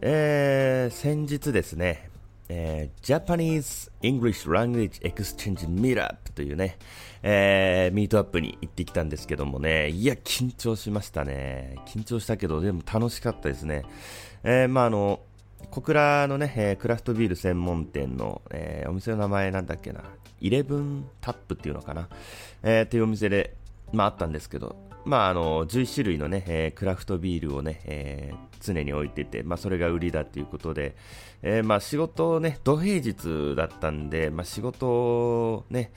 えー、先日ですね、えー、Japanese English Language Exchange Meetup というね、えー、ミートアップに行ってきたんですけどもね、いや、緊張しましたね。緊張したけど、でも楽しかったですね。えー、まあ、あの、小倉のね、えー、クラフトビール専門店の、えー、お店の名前なんだっけな、イレブンタップっていうのかな、えー、っていうお店で、まああったんですけど、まああの、11種類のね、えー、クラフトビールをね、えー、常に置いてて、まあそれが売りだっていうことで、えー、まあ仕事ね、土平日だったんで、まあ仕事ね、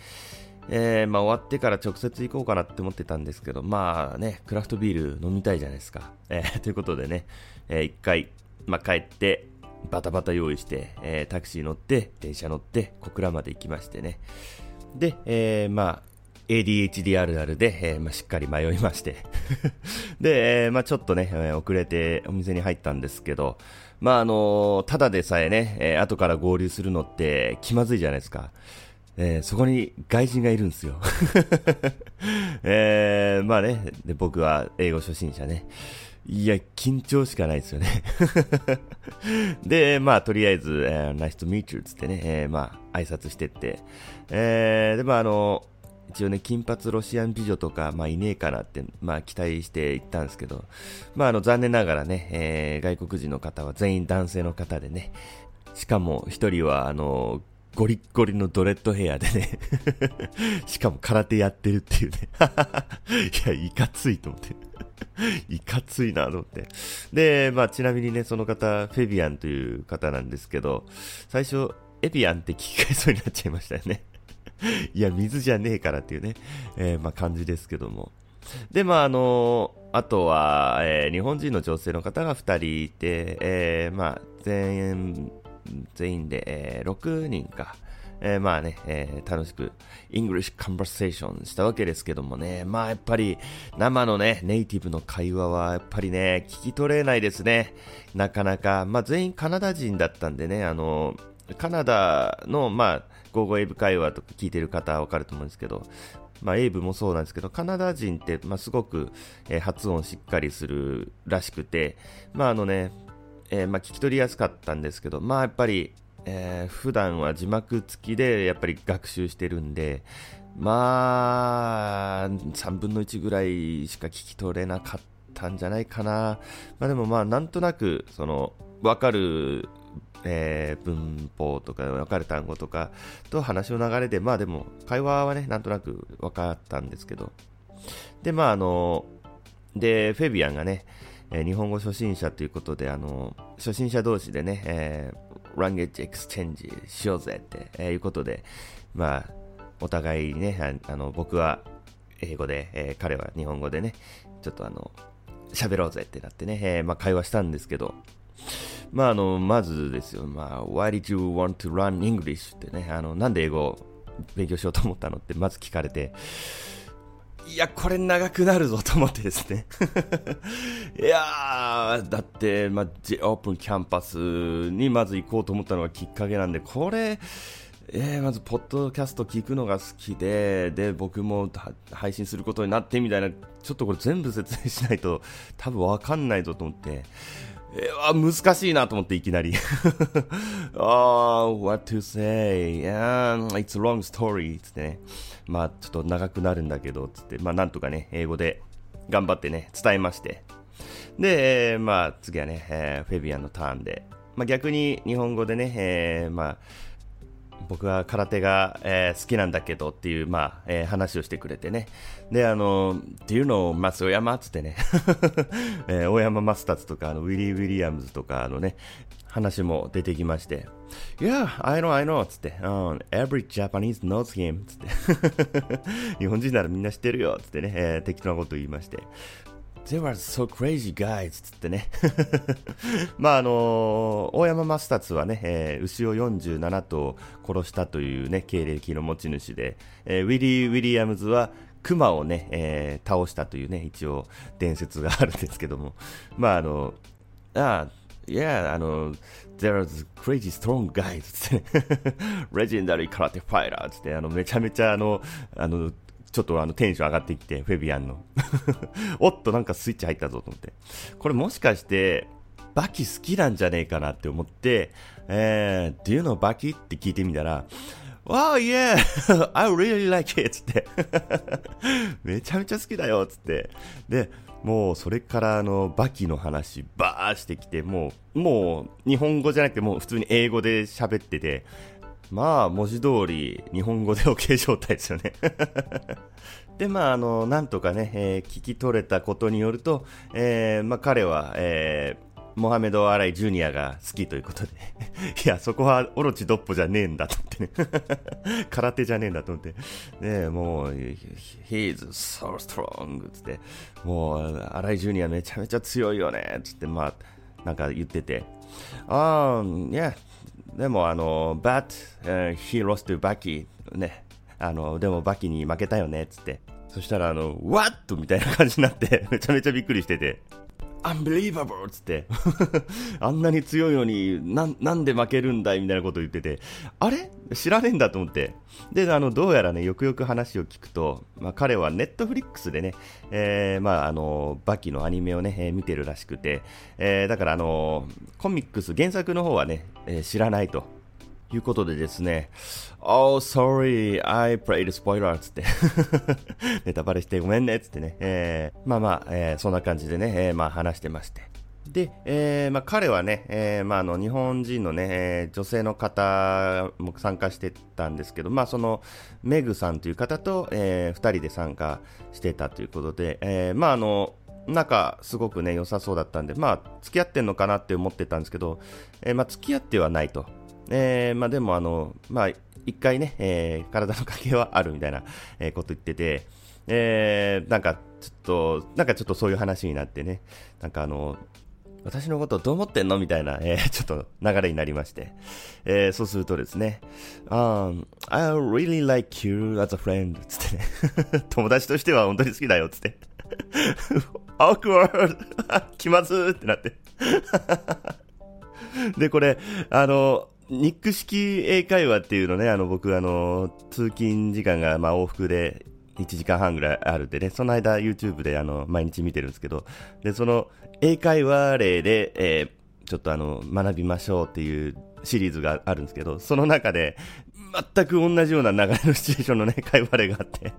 えー、まあ終わってから直接行こうかなって思ってたんですけど、まあね、クラフトビール飲みたいじゃないですか。えー、ということでね、えー、一回、まあ帰って、バタバタ用意して、え、タクシー乗って、電車乗って、小倉まで行きましてね。で、え、まあ、ADHD あるあるで、えー、まあ、しっかり迷いまして で、えー、まあ、ちょっとね、えー、遅れてお店に入ったんですけど、まあ、あのただでさえね、え後から合流するのって気まずいじゃないですか。え、そこに外人がいるんですよ。えー、まあねで、僕は英語初心者ね。いや、緊張しかないですよね で、まあ、とりあえず、えー、Nice to meet you つってね、えー、まあ、挨拶してって、えー、で、まあ、あの、一応ね、金髪ロシアン美女とか、まあ、いねえかなって、まあ、期待して行ったんですけど、まあ、あの、残念ながらね、えー、外国人の方は全員男性の方でね、しかも一人は、あの、ゴリッゴリのドレッドヘアでね しかも空手やってるっていうね いや、いかついと思って いかついなと思って。で、まあ、ちなみにね、その方、フェビアンという方なんですけど、最初、エビアンって聞き返そうになっちゃいましたよね。いや、水じゃねえからっていうね、えー、まあ、感じですけども。で、まあ、あのー、あとは、えー、日本人の女性の方が2人いて、えー、まあ、全員、全員で、えー、6人か。えー、まあね、えー、楽しく、English conversation したわけですけどもね、まあやっぱり、生のね、ネイティブの会話はやっぱりね、聞き取れないですね。なかなか。まあ全員カナダ人だったんでね、あの、カナダの、まあ、ゴーゴーエイブ会話とか聞いてる方はわかると思うんですけど、まあ、エイブもそうなんですけど、カナダ人って、まあ、すごく、えー、発音しっかりするらしくて、まあ、あのね、えー、まあ、聞き取りやすかったんですけど、まあ、やっぱり、えー、普段は字幕付きでやっぱり学習してるんで、まあ、3分の1ぐらいしか聞き取れなかったんじゃないかな。まあでもまあ、なんとなく、その、わかる、えー、文法とかわかる単語とかと話の流れで、まあでも、会話はね、なんとなく分かったんですけど。で、まああの、で、フェビアンがね、えー、日本語初心者ということで、あの、初心者同士でね、えー language exchange しようぜって、えー、いうことで、まあ、お互いにね、あの僕は英語で、えー、彼は日本語でね、ちょっとあの、喋ろうぜってなってね、えー、まあ、会話したんですけど、まあ、あの、まずですよ、まあ、Why did you want to run English? ってね、あの、なんで英語を勉強しようと思ったのってまず聞かれて、いや、これ長くなるぞと思ってですね。いやー、だって、まあ、J オープンキャンパスにまず行こうと思ったのがきっかけなんで、これ、えー、まず、ポッドキャスト聞くのが好きで、で、僕も配信することになってみたいな、ちょっとこれ全部説明しないと多分わかんないぞと思って、えー、難しいなと思っていきなり。oh, what to say? Yeah, it's a long story. つってね。まあ、ちょっと長くなるんだけど、つって、まあ、なんとかね、英語で頑張ってね、伝えまして。で、えー、まあ、次はね、えー、フェビアンのターンで。まあ、逆に日本語でね、えー、まあ、僕は空手が、えー、好きなんだけどっていう、まあえー、話をしてくれてね。で、あの、っていうのを、松尾山っつってね、えー、大山マスターズとか、あのウィリー・ウィリアムズとか、のね、話も出てきまして、Yeah, I know, I know, つって、um, Every Japanese knows him, つって。日本人ならみんな知ってるよ、つってね、えー、適当なこと言いまして、They were so crazy guys! つってね。まああのー、大山マスタツはね、えー、牛を47頭殺したというね、経歴の持ち主で、えー、ウィリー・ウィリアムズは熊をね、えー、倒したというね、一応伝説があるんですけども、まああの、ああ、Yeah, あの、there's crazy strong guys つってね、legendary karate fighter つって、あの、めちゃめちゃあの、あの、ちょっとあのテンション上がってきて、フェビアンの。おっと、なんかスイッチ入ったぞと思って。これもしかして、バキ好きなんじゃねえかなって思って、えー、Do you know バキって聞いてみたら、Wow, yeah! I really like it! つって めちゃめちゃ好きだよつって。で、もうそれからあのバキの話バーしてきて、もう、もう日本語じゃなくてもう普通に英語で喋ってて、まあ文字通り日本語で OK 状態ですよね。で、まああの、なんとかね、えー、聞き取れたことによると、えー、まあ彼は、えー、モハメド・アライ・ジュニアが好きということで。いや、そこはオロチ・ドッポじゃねえんだと思ってね。空手じゃねえんだと思って、ねもう、He's so strong! つって、もう、アライ・ジュニアめちゃめちゃ強いよねつって、まあ、なんか言ってて、ああ、いや、でも、あの、But、uh, he lost to Bucky ね、あの、でもバキに負けたよねっ、つって。そしたら、あの、What? みたいな感じになってめちゃめちゃびっくりしてて。Unbelievable! つって、あんなに強いのにな、なんで負けるんだいみたいなこと言ってて、あれ？知らねえんだと思って。で、あの、どうやらね、よくよく話を聞くと、まあ、彼はネットフリックスでね、えー、まあ、あの、バキのアニメをね、えー、見てるらしくて、えー、だからあの、コミックス、原作の方はね、えー、知らないと。いうことでですね、Oh, sorry, I played spoiler つって ネタバレしてごめんねつってね、えー、まあまあ、えー、そんな感じでね、えー、まあ話してまして。で、えーまあ、彼はね、えーまあ、あの日本人のね、えー、女性の方も参加してたんですけど、まあ、そのメグさんという方と、えー、2人で参加してたということで、えーまあ、あの仲すごくね良さそうだったんで、まあ、付き合ってんのかなって思ってたんですけど、えーまあ、付き合ってはないと。えー、まあ、でもあの、まあ、一回ね、えー、体の関係はあるみたいな、えー、こと言ってて、えー、なんかちょっと、なんかちょっとそういう話になってね、なんかあの、私のことどう思ってんのみたいな、えー、ちょっと流れになりまして、えー、そうするとですね、um, I really like you as a friend つってね、友達としては本当に好きだよつって、awkward! 気まずってなって。で、これ、あの、ニック式英会話っていうのね、あの僕、あの、通勤時間がまあ往復で1時間半ぐらいあるんでね、その間 YouTube であの毎日見てるんですけど、で、その英会話例で、えー、ちょっとあの、学びましょうっていうシリーズがあるんですけど、その中で、全く同じような流れのシチュエーションのね、会話例があって、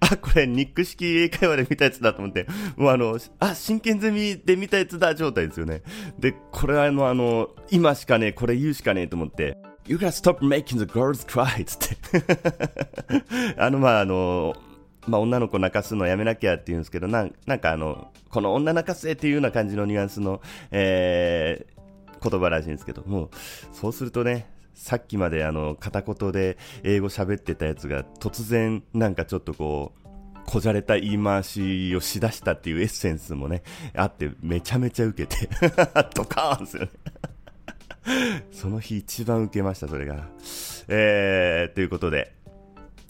あ、これ、ニック式英会話で見たやつだと思って、もうあの、あ、真剣ゼミで見たやつだ状態ですよね。で、これはあの、あの、今しかね、これ言うしかねえと思って、You gotta stop making the girls cry! つって あの、まあ、あの、まあ、女の子泣かすのやめなきゃって言うんですけど、なんなんかあの、この女泣かせっていうような感じのニュアンスの、えー、言葉らしいんですけど、もう、そうするとね、さっきまであの片言で英語喋ってたやつが突然なんかちょっとこうこじゃれた言い回しをしだしたっていうエッセンスもね あってめちゃめちゃ受けて ドカーンですよね。その日一番受けましたそれが。えー、ということで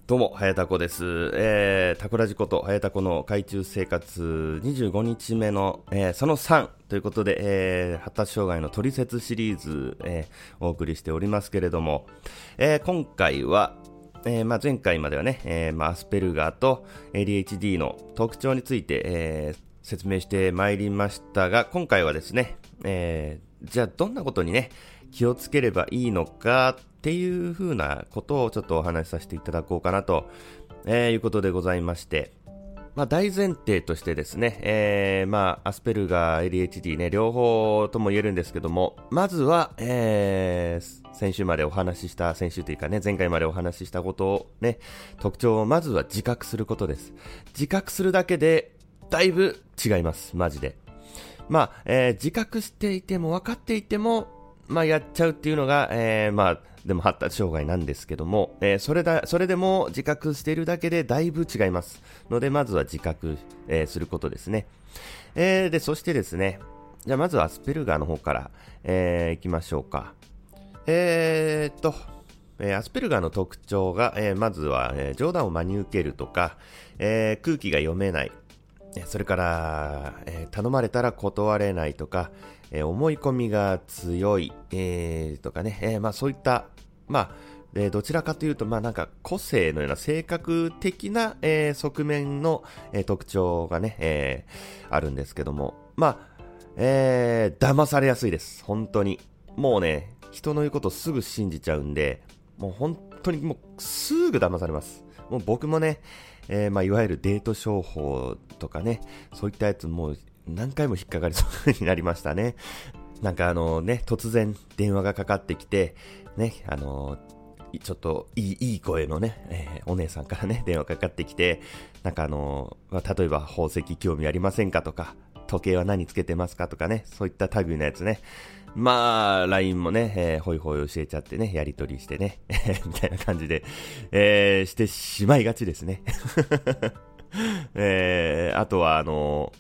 どうも、はやたこです。えー、タコラジこと、はやたこの海中生活25日目の、えー、その3ということで、えー、発達障害のトリセツシリーズ、えー、お送りしておりますけれども、えー、今回は、えーまあ、前回まではね、えーまあ、アスペルガーと ADHD の特徴について、えー、説明してまいりましたが、今回はですね、えー、じゃあどんなことにね、気をつければいいのかっていう風なことをちょっとお話しさせていただこうかなと、えー、いうことでございまして、まあ、大前提としてですね、えー、まあ、アスペルガー、ADHD ね、両方とも言えるんですけども、まずは、えー、先週までお話しした、先週というかね、前回までお話ししたことをね、特徴をまずは自覚することです。自覚するだけで、だいぶ違います、マジで。まあ、えー、自覚していても分かっていても、まあ、やっちゃうっていうのが、えー、まあ、でも発達障害なんですけども、えー、それだ、それでも自覚しているだけでだいぶ違います。ので、まずは自覚、えー、することですね。えー、で、そしてですね、じゃあまずはアスペルガーの方から、えー、行きましょうか。えー、っと、えー、アスペルガーの特徴が、えー、まずは、えー、冗談を真に受けるとか、えー、空気が読めない、それから、えー、頼まれたら断れないとか、えー、思い込みが強い、えー、とかね、えまあそういった、まあ、えどちらかというと、まあなんか個性のような性格的な、え側面の、え特徴がね、えあるんですけども、まあ、えー、騙されやすいです。本当に。もうね、人の言うことすぐ信じちゃうんで、もう本当にもうすぐ騙されます。もう僕もね、え、まあ、いわゆるデート商法とかね、そういったやつもう何回も引っかかりそうになりましたね。なんかあのね、突然電話がかかってきて、ね、あのちょっといい、いい声のね、えー、お姉さんからね、電話かかってきて、なんかあのま、例えば宝石興味ありませんかとか、時計は何つけてますかとかね、そういった類のやつね。まあ、LINE もね、えー、ほいほい教えちゃってね、やりとりしてね、みたいな感じで、えー、してしまいがちですね。えー、あとは、あの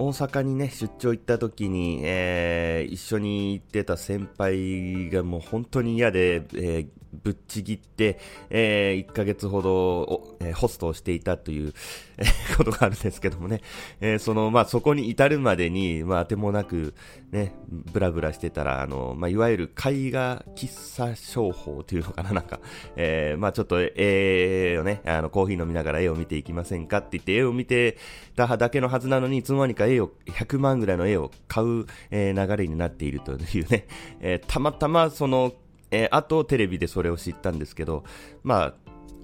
大阪にね、出張行った時に、えー、一緒に行ってた先輩がもう本当に嫌で、えー、ぶっちぎって、えー、1ヶ月ほど、えー、ホストをしていたという、えー、ことがあるんですけどもね、えー、その、まあ、そこに至るまでに、まあ、当てもなく、ね、ブラブラしてたら、あの、まあ、いわゆる絵画喫茶商法というのかな、なんか、えー、まあ、ちょっと、絵をね、あの、コーヒー飲みながら絵を見ていきませんかって言って、絵を見てただけのはずなのに、いつの間にか絵を、100万ぐらいの絵を買う、えー、流れになっているというね、えー、たまたまその、えー、あとテレビでそれを知ったんですけど、まあ、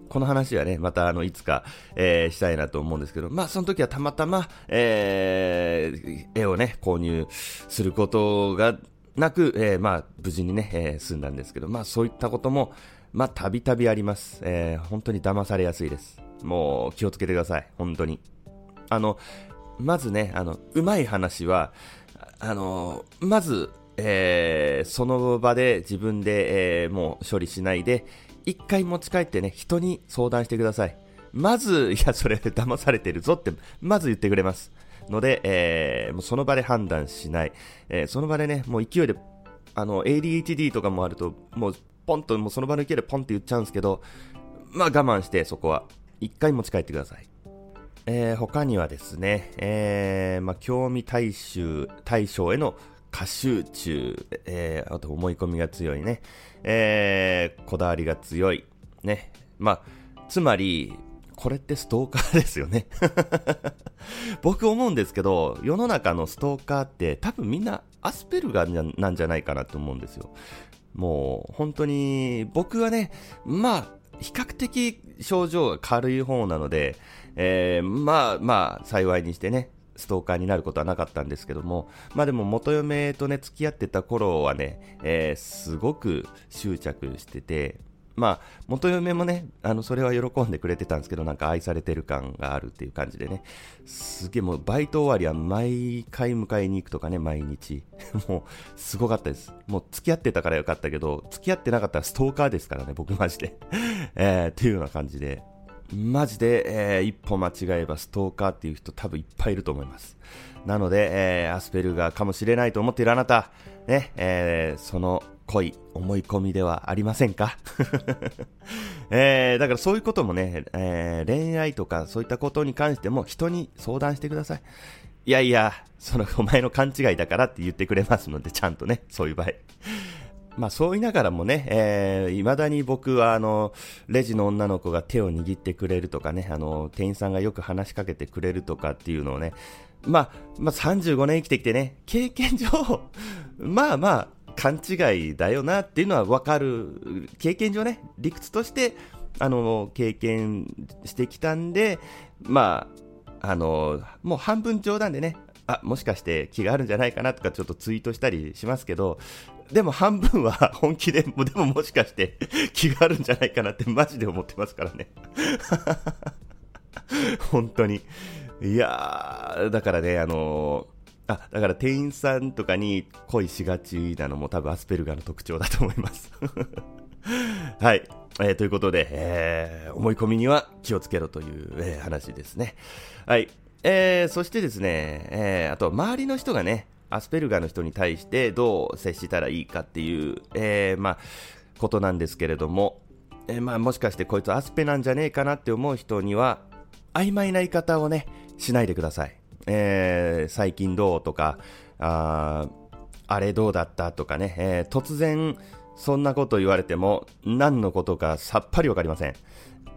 この話はね、またあの、いつか、えー、したいなと思うんですけど、まあ、その時はたまたま、えー、絵をね、購入することがなく、えー、まあ、無事にね、えー、済んだんですけど、まあ、そういったことも、まあ、たびたびあります。えー、本当に騙されやすいです。もう、気をつけてください。本当に。あの、まずね、あの、うまい話は、あの、まず、えー、その場で自分で、えー、もう処理しないで、一回持ち帰ってね、人に相談してください。まず、いや、それ騙されてるぞって、まず言ってくれます。ので、えー、もうその場で判断しない。えー、その場でね、もう勢いで、あの、ADHD とかもあると、もう、ポンと、もうその場の勢いでポンって言っちゃうんですけど、まあ我慢して、そこは。一回持ち帰ってください。えー、他にはですね、えー、まあ、興味対象、対象への過集中、えー、あと思い込みが強いね、えー、こだわりが強い、ね。まあ、つまり、これってストーカーですよね 僕思うんですけど、世の中のストーカーって多分みんなアスペルガーなんじゃないかなと思うんですよ。もう本当に僕はね、まあ、比較的症状が軽い方なので、えー、まあまあ幸いにしてね、ストーカーになることはなかったんですけども、まあでも元嫁とね、付き合ってた頃はね、えー、すごく執着してて、まあ、元嫁もね、あの、それは喜んでくれてたんですけど、なんか愛されてる感があるっていう感じでね、すげえもうバイト終わりは毎回迎えに行くとかね、毎日。もう、すごかったです。もう付き合ってたからよかったけど、付き合ってなかったらストーカーですからね、僕マジで。えー、っていうような感じで、マジで、えー、一歩間違えばストーカーっていう人多分いっぱいいると思います。なので、えー、アスペルガーかもしれないと思っているあなた、ね、えー、その恋、思い込みではありませんか？えー、だからそういうこともね、えー、恋愛とかそういったことに関しても人に相談してください。いやいや、そのお前の勘違いだからって言ってくれますので、ちゃんとね、そういう場合。まあそう言いながらもね、えー、未だに僕はあの、レジの女の子が手を握ってくれるとかね、あの、店員さんがよく話しかけてくれるとかっていうのをね、まあ、まあ35年生きてきてね、経験上、まあまあ、勘違いだよなっていうのはわかる、経験上ね、理屈として、あの、経験してきたんで、まあ、あの、もう半分冗談でね、あ、もしかして気があるんじゃないかなとかちょっとツイートしたりしますけど、でも半分は 本気で、でももしかして気があるんじゃないかなってマジで思ってますからね。本当に。いやー、だからね、あのー、あ、だから店員さんとかに恋しがちなのも多分アスペルガーの特徴だと思います はい。えー、ということで、えー、思い込みには気をつけろという、えー、話ですね。はい。えー、そしてですね、えー、あと周りの人がね、アスペルガーの人に対してどう接したらいいかっていう、えー、まあ、ことなんですけれども、えー、まあ、もしかしてこいつアスペなんじゃねえかなって思う人には、曖昧な言い方をね、しないでください。えー、最近どうとか、ああれどうだったとかね、えー、突然そんなこと言われても何のことかさっぱりわかりません。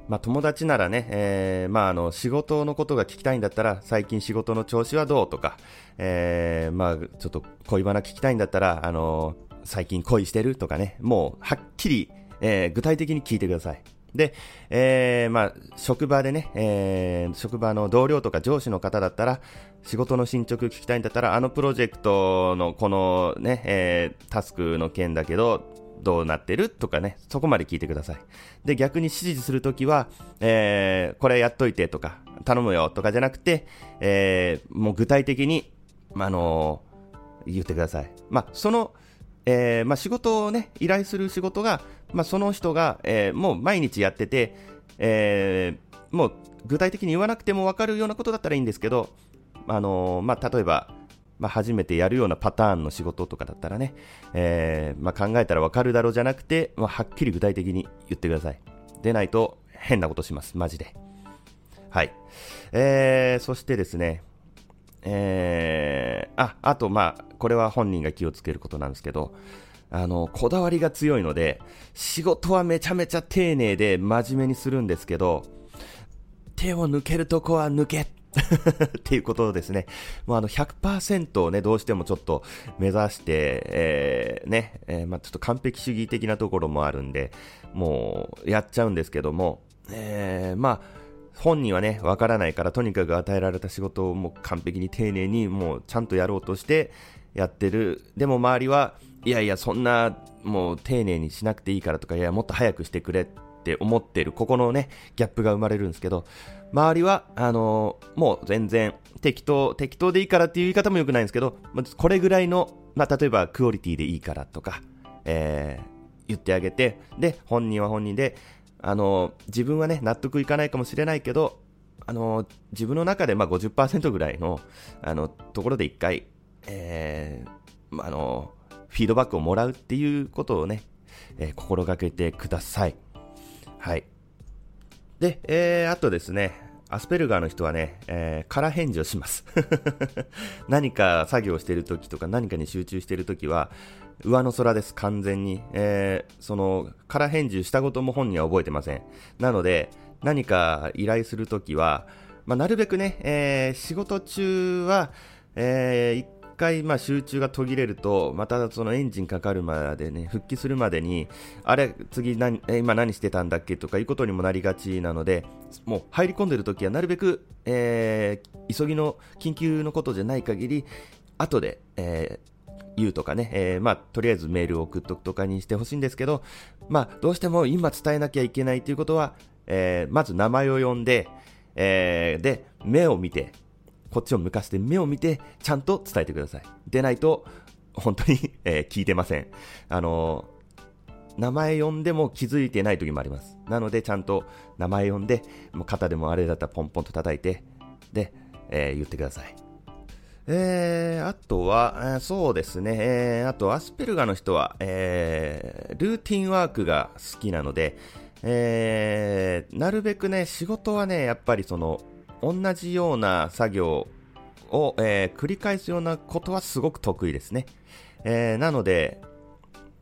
まあ、友達ならね、えー、まあ、あの、仕事のことが聞きたいんだったら、最近仕事の調子はどうとか、えー、まあ、ちょっと恋バナ聞きたいんだったら、あの、最近恋してるとかね、もう、はっきり、えー、具体的に聞いてください。で、えー、まあ、職場でね、えー、職場の同僚とか上司の方だったら、仕事の進捗聞きたいんだったら、あのプロジェクトのこのね、えー、タスクの件だけど、どうなってるとかね、そこまで聞いてください。で、逆に指示するときは、えー、これやっといてとか、頼むよとかじゃなくて、えー、もう具体的に、あのー、言ってください。まあ、その、えー、まあ、仕事をね、依頼する仕事が、まあ、その人が、えー、もう毎日やってて、えー、もう具体的に言わなくても分かるようなことだったらいいんですけど、あのまあ、例えば、まあ、初めてやるようなパターンの仕事とかだったらね、えー、まあ、考えたらわかるだろうじゃなくて、まあ、はっきり具体的に言ってください。でないと変なことします。マジで。はい。えー、そしてですね、えー、あ、あと、まあ、これは本人が気をつけることなんですけど、あの、こだわりが強いので、仕事はめちゃめちゃ丁寧で真面目にするんですけど、手を抜けるとこは抜けっ っていうことですね。もうあの100%をね、どうしてもちょっと目指して、えー、ね、えー、まあちょっと完璧主義的なところもあるんで、もうやっちゃうんですけども、えー、まあ本人はね、わからないから、とにかく与えられた仕事をもう完璧に丁寧に、もうちゃんとやろうとしてやってる。でも周りは、いやいや、そんな、もう丁寧にしなくていいからとか、いや、もっと早くしてくれっって思ってる、ここのね、ギャップが生まれるんですけど、周りは、あのー、もう全然適当、適当でいいからっていう言い方も良くないんですけど、これぐらいの、まあ、例えばクオリティでいいからとか、えー、言ってあげて、で、本人は本人で、あのー、自分はね、納得いかないかもしれないけど、あのー、自分の中でま50%ぐらいの、あの、ところで一回、えー、あのフィードバックをもらうっていうことをね、えー、心がけてください。はい。で、えー、あとですね、アスペルガーの人はね、えー、空返事をします。何か作業してる時とか何かに集中してる時は、上の空です、完全に。えー、その、空返事したことも本人は覚えてません。なので、何か依頼するときは、まあ、なるべくね、えー、仕事中は、えー、回、まあ、集中が途切れると、またそのエンジンかかるまでね、復帰するまでに、あれ、次何、今何してたんだっけとかいうことにもなりがちなので、もう入り込んでるときはなるべく、えー、急ぎの緊急のことじゃない限り、後で、えー、言うとかね、えー、まあ、とりあえずメールを送っとくとかにしてほしいんですけど、まあ、どうしても今伝えなきゃいけないということは、えー、まず名前を呼んで、えー、で、目を見て、こっちを向かして目を見て、ちゃんと伝えてください。でないと、本当に えー、聞いてません。あのー、名前呼んでも気づいてない時もあります。なので、ちゃんと名前呼んで、もう肩でもあれだったらポンポンと叩いて、で、えー、言ってください。えー、あとは、えー、そうですね、えー、あとアスペルガの人は、えー、ルーティンワークが好きなので、えー、なるべくね、仕事はね、やっぱりその、同じような作業を、えー、繰り返すようなことはすごく得意ですね。えー、なので、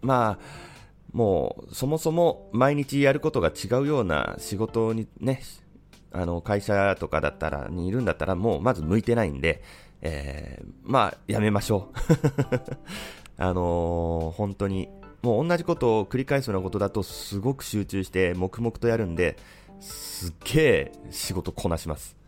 まあ、もう、そもそも毎日やることが違うような仕事にね、あの、会社とかだったら、にいるんだったら、もうまず向いてないんで、えー、まあ、やめましょう。あのー、本当に、もう同じことを繰り返すようなことだと、すごく集中して黙々とやるんで、すっげえ仕事こなします。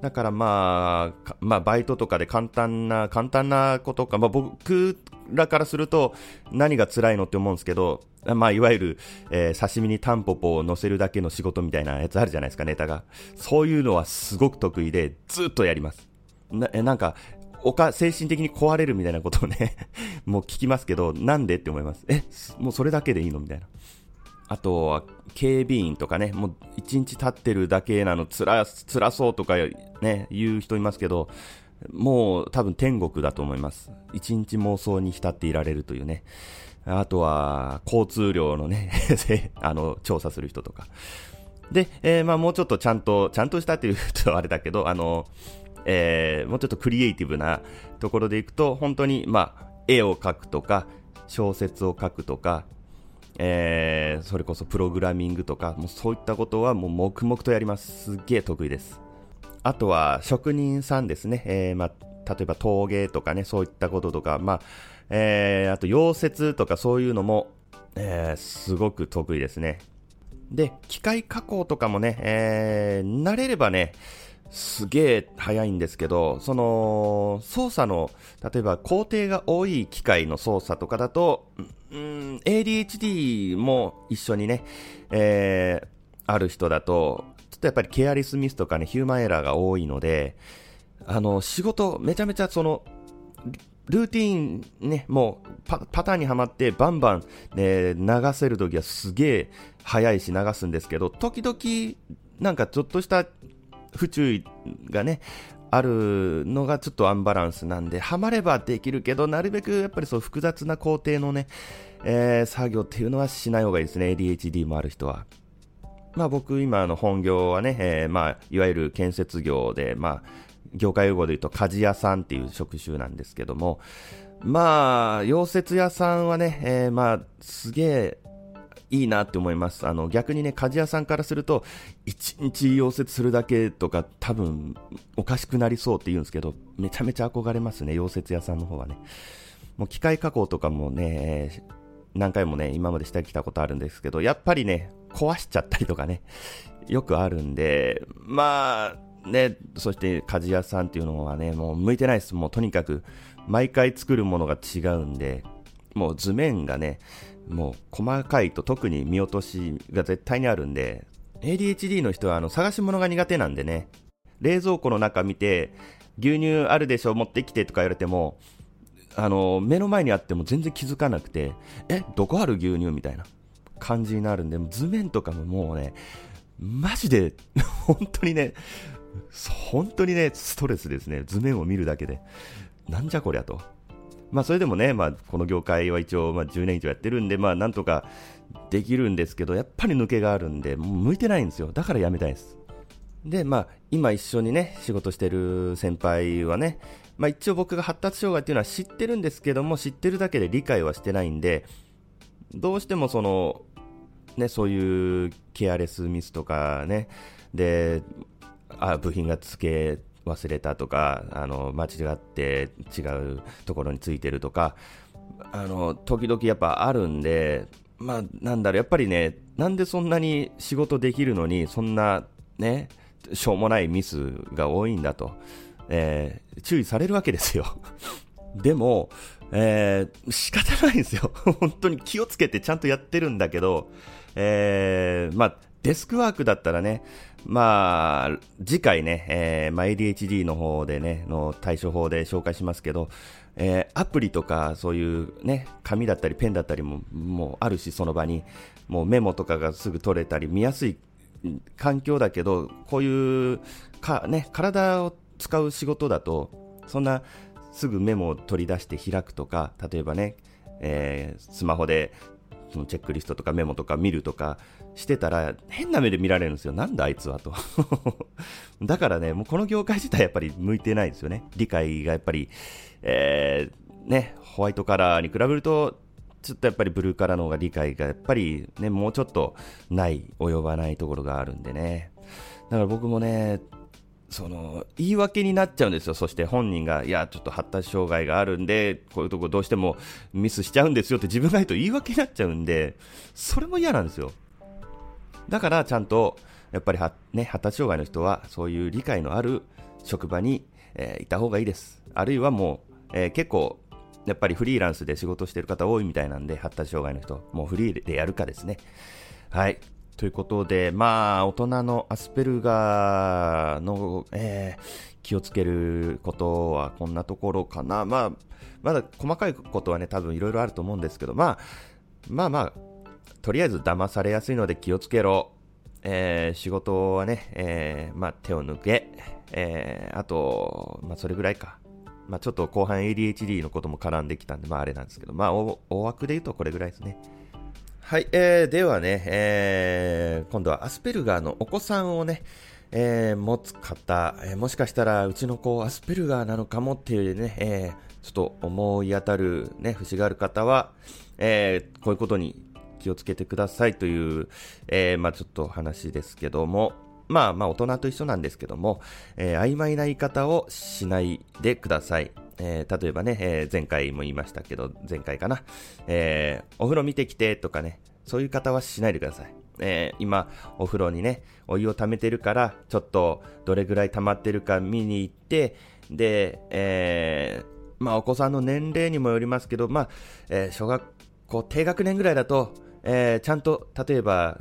だからまあ、まあ、バイトとかで簡単な、簡単なことか、まあ、僕らからすると何が辛いのって思うんですけど、まあ、いわゆる、えー、刺身にタンポポを乗せるだけの仕事みたいなやつあるじゃないですか、ネタが。そういうのはすごく得意で、ずっとやります。な、なんか、おか、精神的に壊れるみたいなことをね もう聞きますけど、なんでって思います。え、もうそれだけでいいの？みたいな。あとは警備員とかね、もう一日経ってるだけなのつら、辛そうとかね、言う人いますけど、もう多分天国だと思います。一日妄想に浸っていられるというね。あとは、交通量のね あの、調査する人とか。で、えー、まあもうちょっとちゃんと、ちゃんとしたっていうとあれだけど、あの、えー、もうちょっとクリエイティブなところでいくと、本当に、まあ、絵を描くとか、小説を書くとか、えー、それこそプログラミングとか、もうそういったことはもう黙々とやります。すっげえ得意です。あとは職人さんですね。えー、まあ、例えば陶芸とかね、そういったこととか、まあ、えー、あと溶接とかそういうのも、え、すごく得意ですね。で、機械加工とかもね、え、慣れればね、すげえ早いんですけど、その、操作の、例えば工程が多い機械の操作とかだと、うん、ADHD も一緒にね、えー、ある人だと、ちょっとやっぱりケアリスミスとかね、ヒューマンエラーが多いので、あの、仕事、めちゃめちゃその、ルーティーンね、もうパパターンにはまってバンバン、ね、流せるときはすげえ早いし流すんですけど、時々なんかちょっとした不注意がね、あるのがちょっとアンバランスなんで、ハマればできるけど、なるべくやっぱりそう複雑な工程のね、えー、作業っていうのはしない方がいいですね、ADHD もある人は。まあ僕今の本業はね、えー、まあいわゆる建設業で、まあ業界用語で言うと鍛冶屋さんっていう職種なんですけども、まあ溶接屋さんはね、えー、まあすげえいいなって思います。あの、逆にね、鍛冶屋さんからすると、1日溶接するだけとか多分おかしくなりそうって言うんですけど、めちゃめちゃ憧れますね、溶接屋さんの方はね。もう機械加工とかもね、何回もね、今までしてきたことあるんですけど、やっぱりね、壊しちゃったりとかね、よくあるんで、まあ、ね、そして鍛冶屋さんっていうのはね、もう向いてないです。もうとにかく、毎回作るものが違うんで、もう図面がね、もう細かいと特に見落としが絶対にあるんで、ADHD の人はあの探し物が苦手なんでね、冷蔵庫の中見て、牛乳あるでしょ、持ってきてとか言われても、あの、目の前にあっても全然気づかなくて、え、どこある牛乳みたいな感じになるんで、図面とかももうね、マジで、本当にね、本当にね、ストレスですね。図面を見るだけで。なんじゃこりゃと。まあ、それでもね、まあ、この業界は一応、まあ、10年以上やってるんで、まあ、なんとかできるんですけど、やっぱり抜けがあるんで、もう向いてないんですよ。だからやめたいです。で、まあ、今一緒にね、仕事してる先輩はね、まあ、一応僕が発達障害っていうのは知ってるんですけども、知ってるだけで理解はしてないんで、どうしてもその、ね、そういうケアレスミスとかね、で、あ部品が付け忘れたとか、あの、間違って違うところについてるとか、あの、時々やっぱあるんで、まあ、なんだろう、やっぱりね、なんでそんなに仕事できるのに、そんな、ね、しょうもないミスが多いんだと、えー、注意されるわけですよ。でも、えー、仕方ないんですよ。本当に気をつけてちゃんとやってるんだけど、えー、まあ、デスクワークだったらね、まあ、次回ね、えー、まあ、ADHD の方でね、の対処法で紹介しますけど、えー、アプリとかそういうね、紙だったりペンだったりも、もうあるし、その場に、もうメモとかがすぐ取れたり、見やすい環境だけど、こういう、か、ね、体を使う仕事だと、そんな、すぐメモを取り出して開くとか、例えばね、えー、スマホでそのチェックリストとかメモとか見るとかしてたら変な目で見られるんですよ。なんだあいつはと。だからね、もうこの業界自体やっぱり向いてないですよね。理解がやっぱり、えー、ね、ホワイトカラーに比べると、ちょっとやっぱりブルーカラーの方が理解がやっぱりね、もうちょっとない、及ばないところがあるんでね。だから僕もね、その言い訳になっちゃうんですよ、そして本人が、いや、ちょっと発達障害があるんで、こういうとこどうしてもミスしちゃうんですよって自分が言うと言い訳になっちゃうんで、それも嫌なんですよ。だからちゃんと、やっぱりは、ね、発達障害の人は、そういう理解のある職場に、えー、いた方がいいです。あるいはもう、えー、結構、やっぱりフリーランスで仕事してる方多いみたいなんで、発達障害の人、もうフリーでやるかですね。はい。ということで、まあ、大人のアスペルガーの、えー、気をつけることはこんなところかな。まあ、まだ細かいことはね、多分いろいろあると思うんですけど、まあ、まあまあ、とりあえず騙されやすいので気をつけろ。えー、仕事はね、えー、まあ、手を抜け。えー、あと、まあ、それぐらいか。まあ、ちょっと後半 ADHD のことも絡んできたんで、まあ、あれなんですけど、まあ、大枠で言うとこれぐらいですね。はい、えー、ではね、えー、今度はアスペルガーのお子さんをね、えー、持つ方、えー、もしかしたらうちの子アスペルガーなのかもっていうね、えー、ちょっと思い当たるね、節がある方は、えー、こういうことに気をつけてくださいという、えー、まあちょっと話ですけども、まあまあ大人と一緒なんですけども、えー、曖昧な言い方をしないでください。えー、例えばね、えー、前回も言いましたけど、前回かな、えー、お風呂見てきてとかね、そういう方はしないでください。え、今、お風呂にね、お湯を溜めてるから、ちょっとどれぐらい溜まってるか見に行って、で、え、まあお子さんの年齢にもよりますけど、まあ、え、小学校低学年ぐらいだと、え、ちゃんと、例えば、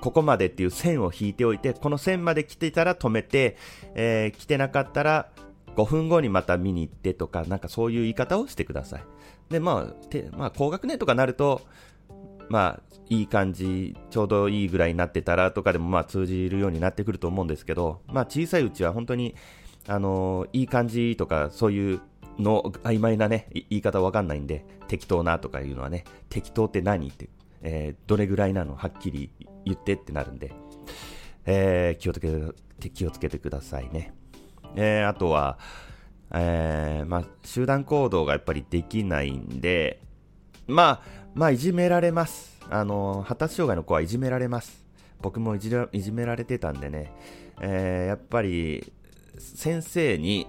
ここまでっていう線を引いておいて、この線まで来てたら止めて、え、来てなかったら5分後にまた見に行ってとか、なんかそういう言い方をしてください。で、まあ、てまあ、高学年とかなると、まあ、いい感じ、ちょうどいいぐらいになってたらとかでもまあ通じるようになってくると思うんですけど、まあ小さいうちは本当に、あのー、いい感じとかそういうの曖昧なね、言い方わかんないんで、適当なとかいうのはね、適当って何って、えー、どれぐらいなのはっきり言ってってなるんで、えー、気をつけて、気をつけてくださいね。えー、あとは、えー、まあ、集団行動がやっぱりできないんで、まあ、まあ、いじめられます。あの、発達障害の子はいじめられます。僕もいじいじめられてたんでね、えー、やっぱり、先生に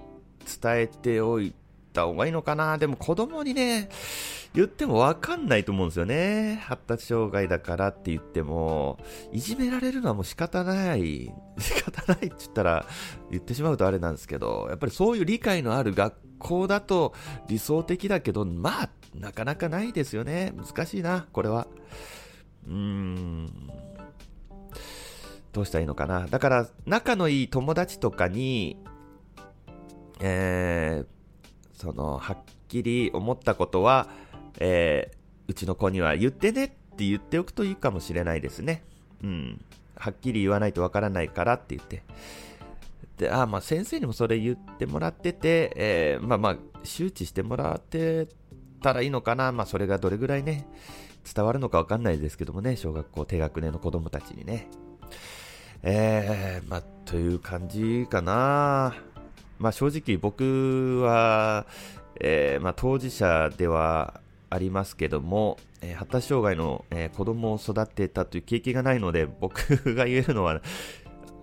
伝えておいた方がいいのかな。でも子供にね、言ってもわかんないと思うんですよね。発達障害だからって言っても、いじめられるのはもう仕方ない。仕方ないって言ったら、言ってしまうとあれなんですけど、やっぱりそういう理解のある学校だと理想的だけど、まあ、なかなかないですよね。難しいな、これは。うーん。どうしたらいいのかな。だから、仲のいい友達とかに、えー、その、はっきり思ったことは、えー、うちの子には言ってねって言っておくといいかもしれないですね。うん。はっきり言わないとわからないからって言って。で、あまあ先生にもそれ言ってもらってて、えー、まあまあ、周知してもらってたらいいのかな。まあそれがどれぐらいね、伝わるのかわかんないですけどもね、小学校低学年の子供たちにね。えー、まあ、という感じかな。まあ正直僕は、えー、まあ当事者ではありますけども、えー、発達障害の、えー、子供を育てたという経験がないので、僕が言えるのは、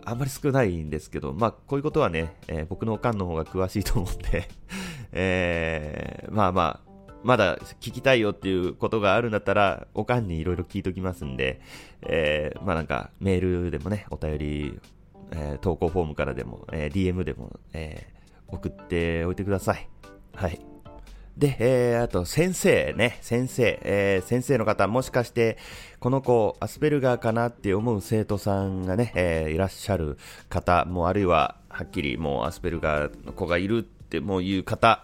あんまり少ないんですけど、まあ、こういうことはね、えー、僕のおかんの方が詳しいと思って えー、まあまあ、まだ聞きたいよっていうことがあるんだったら、おかんにいろいろ聞いときますんで、えー、まあなんか、メールでもね、お便り、えー、投稿フォームからでも、えー、DM でも、えー、送っておいてください。はい。で、えー、あと先生ね、先生、えー、先生の方、もしかして、この子、アスペルガーかなって思う生徒さんがね、えー、いらっしゃる方、もあるいは、はっきりもうアスペルガーの子がいるってもういう方、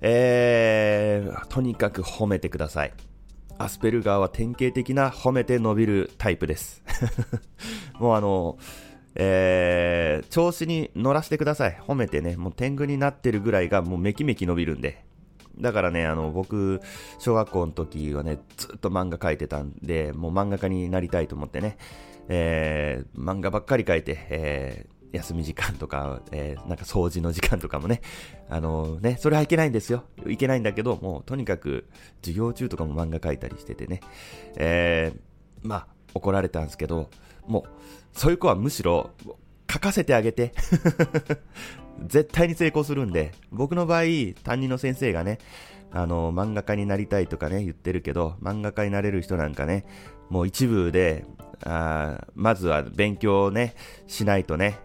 えー、とにかく褒めてください。アスペルガーは典型的な褒めて伸びるタイプです。もうあの、えー、調子に乗らせてください。褒めてね、もう天狗になってるぐらいがもうめきめき伸びるんで。だからね、あの、僕、小学校の時はね、ずっと漫画描いてたんで、もう漫画家になりたいと思ってね、えー、漫画ばっかり描いて、えー、休み時間とか、えー、なんか掃除の時間とかもね、あのね、それはいけないんですよ。いけないんだけど、もうとにかく授業中とかも漫画描いたりしててね、えー、まあ、怒られたんですけど、もう、そういう子はむしろ、書かせてあげて絶対に成功するんで、僕の場合、担任の先生がね、あの、漫画家になりたいとかね、言ってるけど、漫画家になれる人なんかね、もう一部で、あまずは勉強をね、しないとね、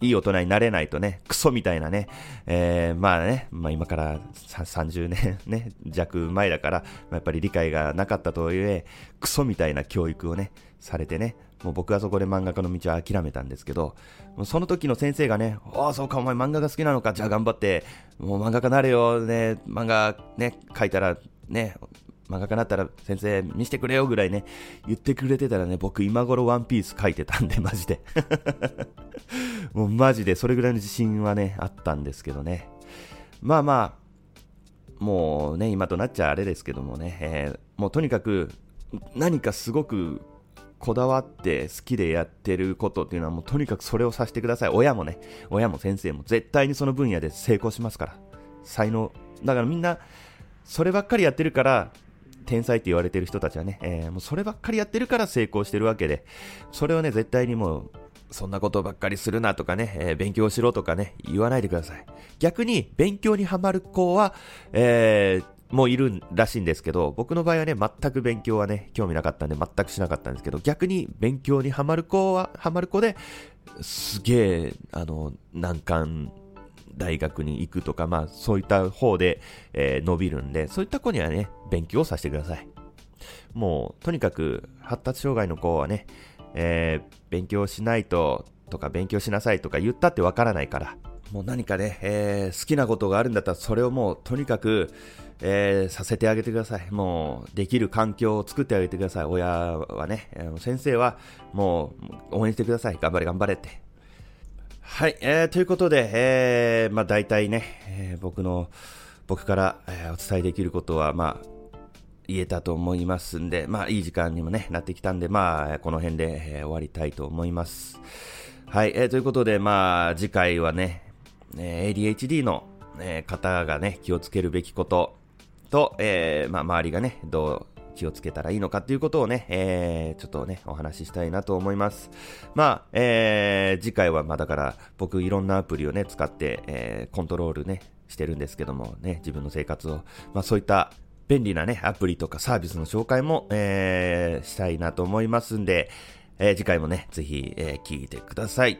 いい大人になれないとね、クソみたいなね、えー、まあね、まあ今から30年ね、弱前だから、やっぱり理解がなかったとはいえ、クソみたいな教育をね、されてね、もう僕はそこで漫画家の道は諦めたんですけど、その時の先生がね、ああ、そうか、お前漫画が好きなのか、じゃあ頑張って、もう漫画家なれよ、ね、漫画ね、書いたら、ね、漫画家になったら先生見せてくれよぐらいね、言ってくれてたらね、僕今頃ワンピース書いてたんで、マジで。もうマジでそれぐらいの自信はね、あったんですけどね。まあまあ、もうね、今となっちゃあれですけどもね、えー、もうとにかく何かすごくこだわって好きでやってることっていうのはもうとにかくそれをさせてください。親もね、親も先生も絶対にその分野で成功しますから。才能。だからみんな、そればっかりやってるから、天才って言われてる人たちはね、えー、もうそればっかりやってるから成功してるわけで、それをね、絶対にもう、そんなことばっかりするなとかね、えー、勉強しろとかね、言わないでください。逆に、勉強にハマる子は、えー、もいるらしいんですけど、僕の場合はね、全く勉強はね、興味なかったんで全くしなかったんですけど、逆に勉強にハマる子は、ハマる子で、すげえ、あの、難関大学に行くとか、まあそういった方で、えー、伸びるんで、そういった子にはね、勉強をさせてください。もう、とにかく発達障害の子はね、えー、勉強しないと、とか勉強しなさいとか言ったってわからないから、もう何かね、えー、好きなことがあるんだったらそれをもうとにかく、えー、させてあげてください。もうできる環境を作ってあげてください。親はね、先生はもう応援してください。頑張れ頑張れって。はい、えー、ということで、えー、まあ大体ね、えー、僕の、僕から、えー、お伝えできることは、まあ、言えたと思いますんで、まあいい時間にもね、なってきたんで、まあこの辺で、えー、終わりたいと思います。はい、えー、ということで、まあ次回はね、えー、ADHD の、えー、方がね、気をつけるべきことと、えー、まあ周りがね、どう気をつけたらいいのかっていうことをね、えー、ちょっとね、お話ししたいなと思います。まあ、えー、次回は、まあだから、僕いろんなアプリをね、使って、えー、コントロールね、してるんですけどもね、自分の生活を、まあそういった便利なね、アプリとかサービスの紹介も、えー、したいなと思いますんで、えー、次回もね、ぜひ、えー、聞いてください。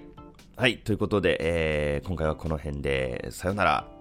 はい、ということで、えー、今回はこの辺で、さよなら。